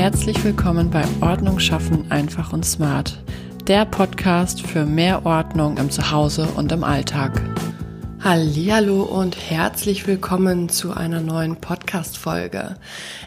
Herzlich willkommen bei Ordnung schaffen einfach und smart, der Podcast für mehr Ordnung im Zuhause und im Alltag. Hallo und herzlich willkommen zu einer neuen Podcast Folge.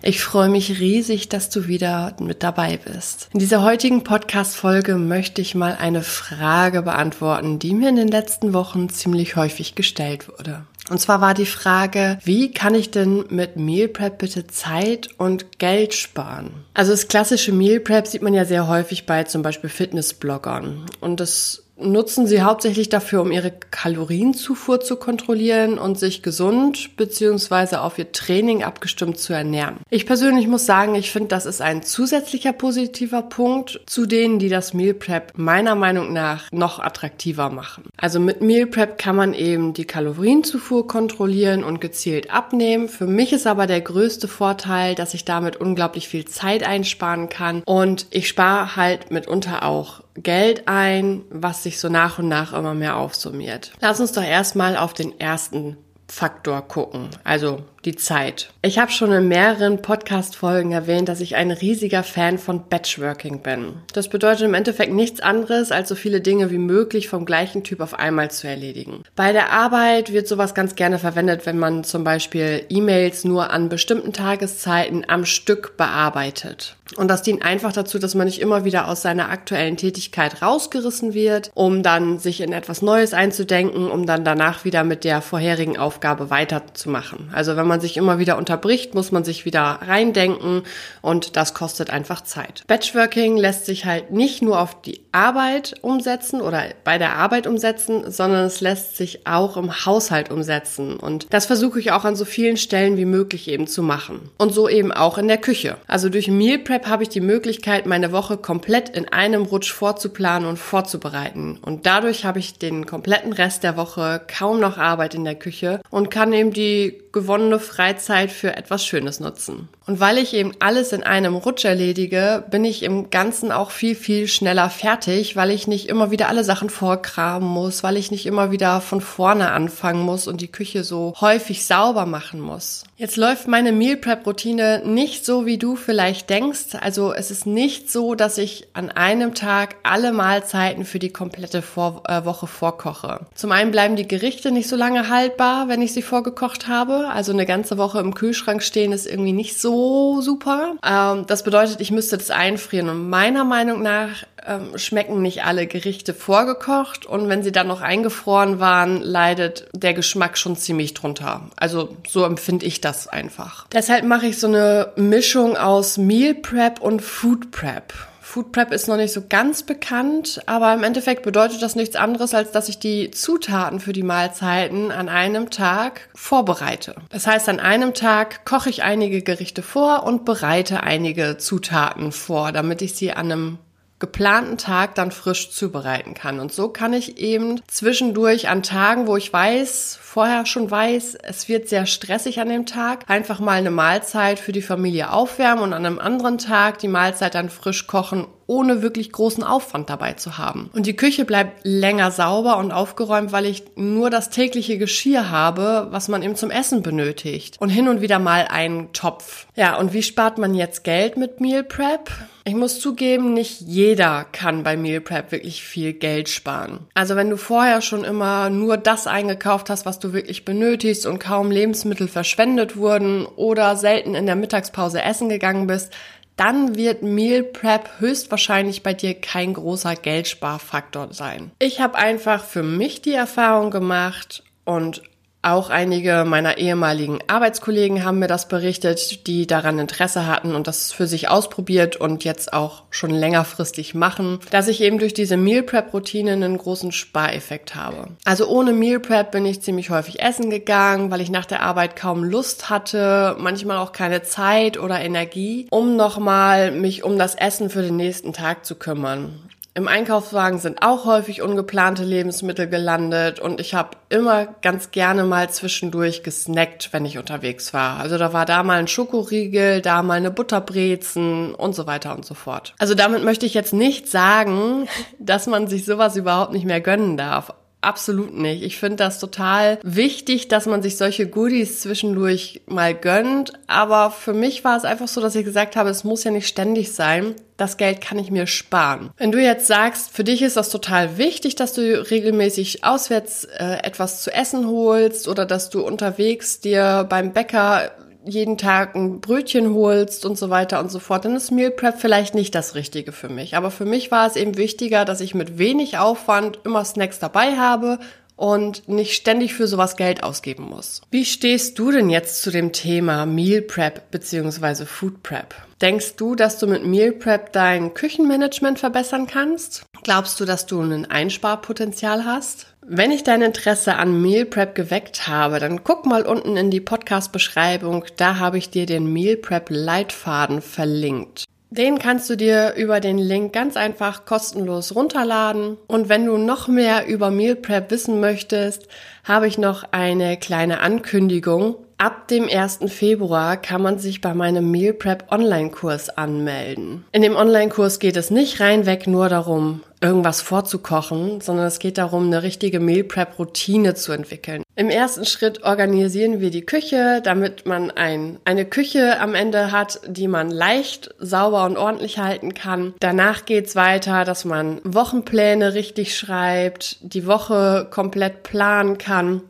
Ich freue mich riesig, dass du wieder mit dabei bist. In dieser heutigen Podcast Folge möchte ich mal eine Frage beantworten, die mir in den letzten Wochen ziemlich häufig gestellt wurde. Und zwar war die Frage, wie kann ich denn mit Meal Prep bitte Zeit und Geld sparen? Also das klassische Meal Prep sieht man ja sehr häufig bei zum Beispiel Fitnessbloggern. Und das nutzen sie hauptsächlich dafür, um ihre Kalorienzufuhr zu kontrollieren und sich gesund bzw. auf ihr Training abgestimmt zu ernähren. Ich persönlich muss sagen, ich finde, das ist ein zusätzlicher positiver Punkt zu denen, die das Meal Prep meiner Meinung nach noch attraktiver machen. Also mit Meal Prep kann man eben die Kalorienzufuhr kontrollieren und gezielt abnehmen. Für mich ist aber der größte Vorteil, dass ich damit unglaublich viel Zeit einsparen kann und ich spare halt mitunter auch Geld ein, was sich so nach und nach immer mehr aufsummiert. Lass uns doch erstmal auf den ersten Faktor gucken, also die Zeit. Ich habe schon in mehreren Podcast-Folgen erwähnt, dass ich ein riesiger Fan von Batchworking bin. Das bedeutet im Endeffekt nichts anderes, als so viele Dinge wie möglich vom gleichen Typ auf einmal zu erledigen. Bei der Arbeit wird sowas ganz gerne verwendet, wenn man zum Beispiel E-Mails nur an bestimmten Tageszeiten am Stück bearbeitet. Und das dient einfach dazu, dass man nicht immer wieder aus seiner aktuellen Tätigkeit rausgerissen wird, um dann sich in etwas Neues einzudenken, um dann danach wieder mit der vorherigen Aufgabe weiterzumachen. Also wenn man man sich immer wieder unterbricht, muss man sich wieder reindenken und das kostet einfach Zeit. Batchworking lässt sich halt nicht nur auf die Arbeit umsetzen oder bei der Arbeit umsetzen, sondern es lässt sich auch im Haushalt umsetzen und das versuche ich auch an so vielen Stellen wie möglich eben zu machen. Und so eben auch in der Küche. Also durch Meal Prep habe ich die Möglichkeit, meine Woche komplett in einem Rutsch vorzuplanen und vorzubereiten. Und dadurch habe ich den kompletten Rest der Woche kaum noch Arbeit in der Küche und kann eben die gewonnene Freizeit für etwas Schönes nutzen. Und weil ich eben alles in einem Rutsch erledige, bin ich im Ganzen auch viel, viel schneller fertig, weil ich nicht immer wieder alle Sachen vorkramen muss, weil ich nicht immer wieder von vorne anfangen muss und die Küche so häufig sauber machen muss. Jetzt läuft meine Meal Prep Routine nicht so, wie du vielleicht denkst. Also es ist nicht so, dass ich an einem Tag alle Mahlzeiten für die komplette Vor äh, Woche vorkoche. Zum einen bleiben die Gerichte nicht so lange haltbar, wenn ich sie vorgekocht habe. Also eine ganze Woche im Kühlschrank stehen ist irgendwie nicht so super. Ähm, das bedeutet, ich müsste das einfrieren. Und meiner Meinung nach ähm, schmecken nicht alle Gerichte vorgekocht. Und wenn sie dann noch eingefroren waren, leidet der Geschmack schon ziemlich drunter. Also so empfinde ich das einfach. Deshalb mache ich so eine Mischung aus Meal Prep und Food Prep. Food Prep ist noch nicht so ganz bekannt, aber im Endeffekt bedeutet das nichts anderes, als dass ich die Zutaten für die Mahlzeiten an einem Tag vorbereite. Das heißt, an einem Tag koche ich einige Gerichte vor und bereite einige Zutaten vor, damit ich sie an einem geplanten Tag dann frisch zubereiten kann. Und so kann ich eben zwischendurch an Tagen, wo ich weiß, vorher schon weiß, es wird sehr stressig an dem Tag, einfach mal eine Mahlzeit für die Familie aufwärmen und an einem anderen Tag die Mahlzeit dann frisch kochen, ohne wirklich großen Aufwand dabei zu haben. Und die Küche bleibt länger sauber und aufgeräumt, weil ich nur das tägliche Geschirr habe, was man eben zum Essen benötigt. Und hin und wieder mal einen Topf. Ja, und wie spart man jetzt Geld mit Meal Prep? Ich muss zugeben, nicht jeder kann bei Meal Prep wirklich viel Geld sparen. Also wenn du vorher schon immer nur das eingekauft hast, was du wirklich benötigst und kaum Lebensmittel verschwendet wurden oder selten in der Mittagspause essen gegangen bist, dann wird Meal Prep höchstwahrscheinlich bei dir kein großer Geldsparfaktor sein. Ich habe einfach für mich die Erfahrung gemacht und auch einige meiner ehemaligen Arbeitskollegen haben mir das berichtet, die daran Interesse hatten und das für sich ausprobiert und jetzt auch schon längerfristig machen, dass ich eben durch diese Meal Prep Routine einen großen Spareffekt habe. Also ohne Meal Prep bin ich ziemlich häufig essen gegangen, weil ich nach der Arbeit kaum Lust hatte, manchmal auch keine Zeit oder Energie, um nochmal mich um das Essen für den nächsten Tag zu kümmern. Im Einkaufswagen sind auch häufig ungeplante Lebensmittel gelandet und ich habe immer ganz gerne mal zwischendurch gesnackt, wenn ich unterwegs war. Also da war da mal ein Schokoriegel, da mal eine Butterbrezen und so weiter und so fort. Also damit möchte ich jetzt nicht sagen, dass man sich sowas überhaupt nicht mehr gönnen darf. Absolut nicht. Ich finde das total wichtig, dass man sich solche Goodies zwischendurch mal gönnt. Aber für mich war es einfach so, dass ich gesagt habe, es muss ja nicht ständig sein. Das Geld kann ich mir sparen. Wenn du jetzt sagst, für dich ist das total wichtig, dass du regelmäßig auswärts äh, etwas zu essen holst oder dass du unterwegs dir beim Bäcker jeden Tag ein Brötchen holst und so weiter und so fort, dann ist Meal Prep vielleicht nicht das Richtige für mich. Aber für mich war es eben wichtiger, dass ich mit wenig Aufwand immer Snacks dabei habe und nicht ständig für sowas Geld ausgeben muss. Wie stehst du denn jetzt zu dem Thema Meal Prep bzw. Food Prep? Denkst du, dass du mit Meal Prep dein Küchenmanagement verbessern kannst? Glaubst du, dass du ein Einsparpotenzial hast? Wenn ich dein Interesse an Meal Prep geweckt habe, dann guck mal unten in die Podcast-Beschreibung, da habe ich dir den Meal Prep Leitfaden verlinkt. Den kannst du dir über den Link ganz einfach kostenlos runterladen. Und wenn du noch mehr über Meal Prep wissen möchtest, habe ich noch eine kleine Ankündigung. Ab dem 1. Februar kann man sich bei meinem Meal Prep Online-Kurs anmelden. In dem Online-Kurs geht es nicht reinweg nur darum, irgendwas vorzukochen, sondern es geht darum, eine richtige Meal Prep Routine zu entwickeln. Im ersten Schritt organisieren wir die Küche, damit man ein, eine Küche am Ende hat, die man leicht, sauber und ordentlich halten kann. Danach geht's weiter, dass man Wochenpläne richtig schreibt, die Woche komplett planen kann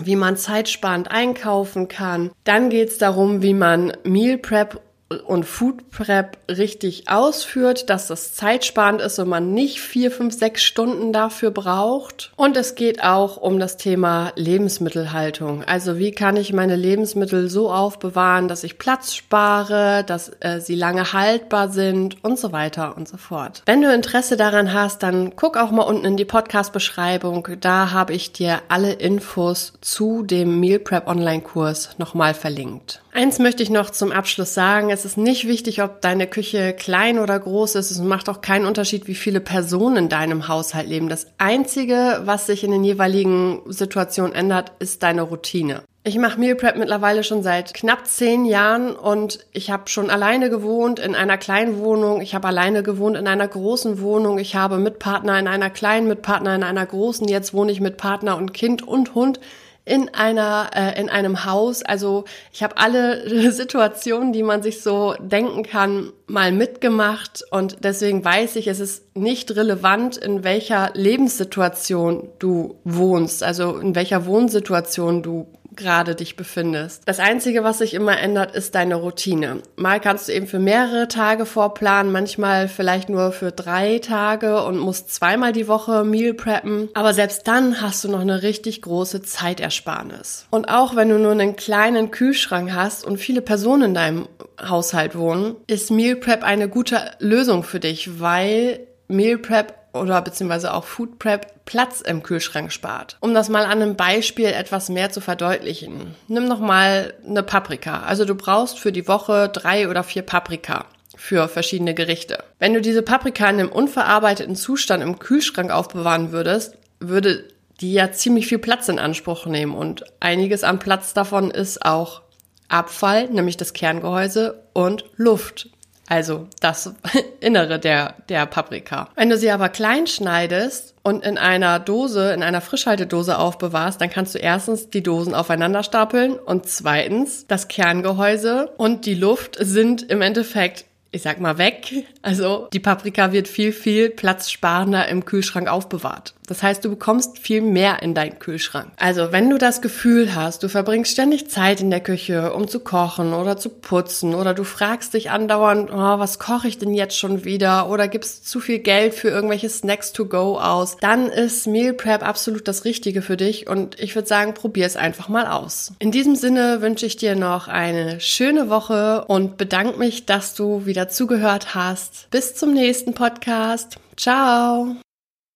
wie man zeitsparend einkaufen kann. Dann geht es darum, wie man Meal Prep und Food Prep richtig ausführt, dass das zeitsparend ist und man nicht vier, fünf, sechs Stunden dafür braucht. Und es geht auch um das Thema Lebensmittelhaltung. Also wie kann ich meine Lebensmittel so aufbewahren, dass ich Platz spare, dass äh, sie lange haltbar sind und so weiter und so fort. Wenn du Interesse daran hast, dann guck auch mal unten in die Podcast-Beschreibung. Da habe ich dir alle Infos zu dem Meal Prep Online-Kurs nochmal verlinkt. Eins möchte ich noch zum Abschluss sagen. Es ist nicht wichtig, ob deine Küche klein oder groß ist. Es macht auch keinen Unterschied, wie viele Personen in deinem Haushalt leben. Das Einzige, was sich in den jeweiligen Situationen ändert, ist deine Routine. Ich mache Meal Prep mittlerweile schon seit knapp zehn Jahren und ich habe schon alleine gewohnt in einer kleinen Wohnung. Ich habe alleine gewohnt in einer großen Wohnung. Ich habe Mitpartner in einer kleinen, Mitpartner in einer großen. Jetzt wohne ich mit Partner und Kind und Hund in einer äh, in einem Haus. Also ich habe alle Situationen, die man sich so denken kann, mal mitgemacht und deswegen weiß ich, es ist nicht relevant, in welcher Lebenssituation du wohnst, also in welcher Wohnsituation du gerade dich befindest. Das Einzige, was sich immer ändert, ist deine Routine. Mal kannst du eben für mehrere Tage vorplanen, manchmal vielleicht nur für drei Tage und musst zweimal die Woche Meal preppen. Aber selbst dann hast du noch eine richtig große Zeitersparnis. Und auch wenn du nur einen kleinen Kühlschrank hast und viele Personen in deinem Haushalt wohnen, ist Meal Prep eine gute Lösung für dich, weil Meal Prep oder beziehungsweise auch Food Prep Platz im Kühlschrank spart. Um das mal an einem Beispiel etwas mehr zu verdeutlichen. Nimm noch mal eine Paprika. Also du brauchst für die Woche drei oder vier Paprika für verschiedene Gerichte. Wenn du diese Paprika in einem unverarbeiteten Zustand im Kühlschrank aufbewahren würdest, würde die ja ziemlich viel Platz in Anspruch nehmen und einiges an Platz davon ist auch Abfall, nämlich das Kerngehäuse und Luft, also das Innere der, der Paprika. Wenn du sie aber klein schneidest und in einer Dose, in einer Frischhaltedose aufbewahrst, dann kannst du erstens die Dosen aufeinander stapeln und zweitens das Kerngehäuse und die Luft sind im Endeffekt ich sag mal, weg. Also die Paprika wird viel, viel platzsparender im Kühlschrank aufbewahrt. Das heißt, du bekommst viel mehr in deinen Kühlschrank. Also wenn du das Gefühl hast, du verbringst ständig Zeit in der Küche, um zu kochen oder zu putzen oder du fragst dich andauernd, oh, was koche ich denn jetzt schon wieder oder gibst zu viel Geld für irgendwelche Snacks to go aus, dann ist Meal Prep absolut das Richtige für dich und ich würde sagen, probier es einfach mal aus. In diesem Sinne wünsche ich dir noch eine schöne Woche und bedanke mich, dass du wieder zugehört hast. Bis zum nächsten Podcast. Ciao.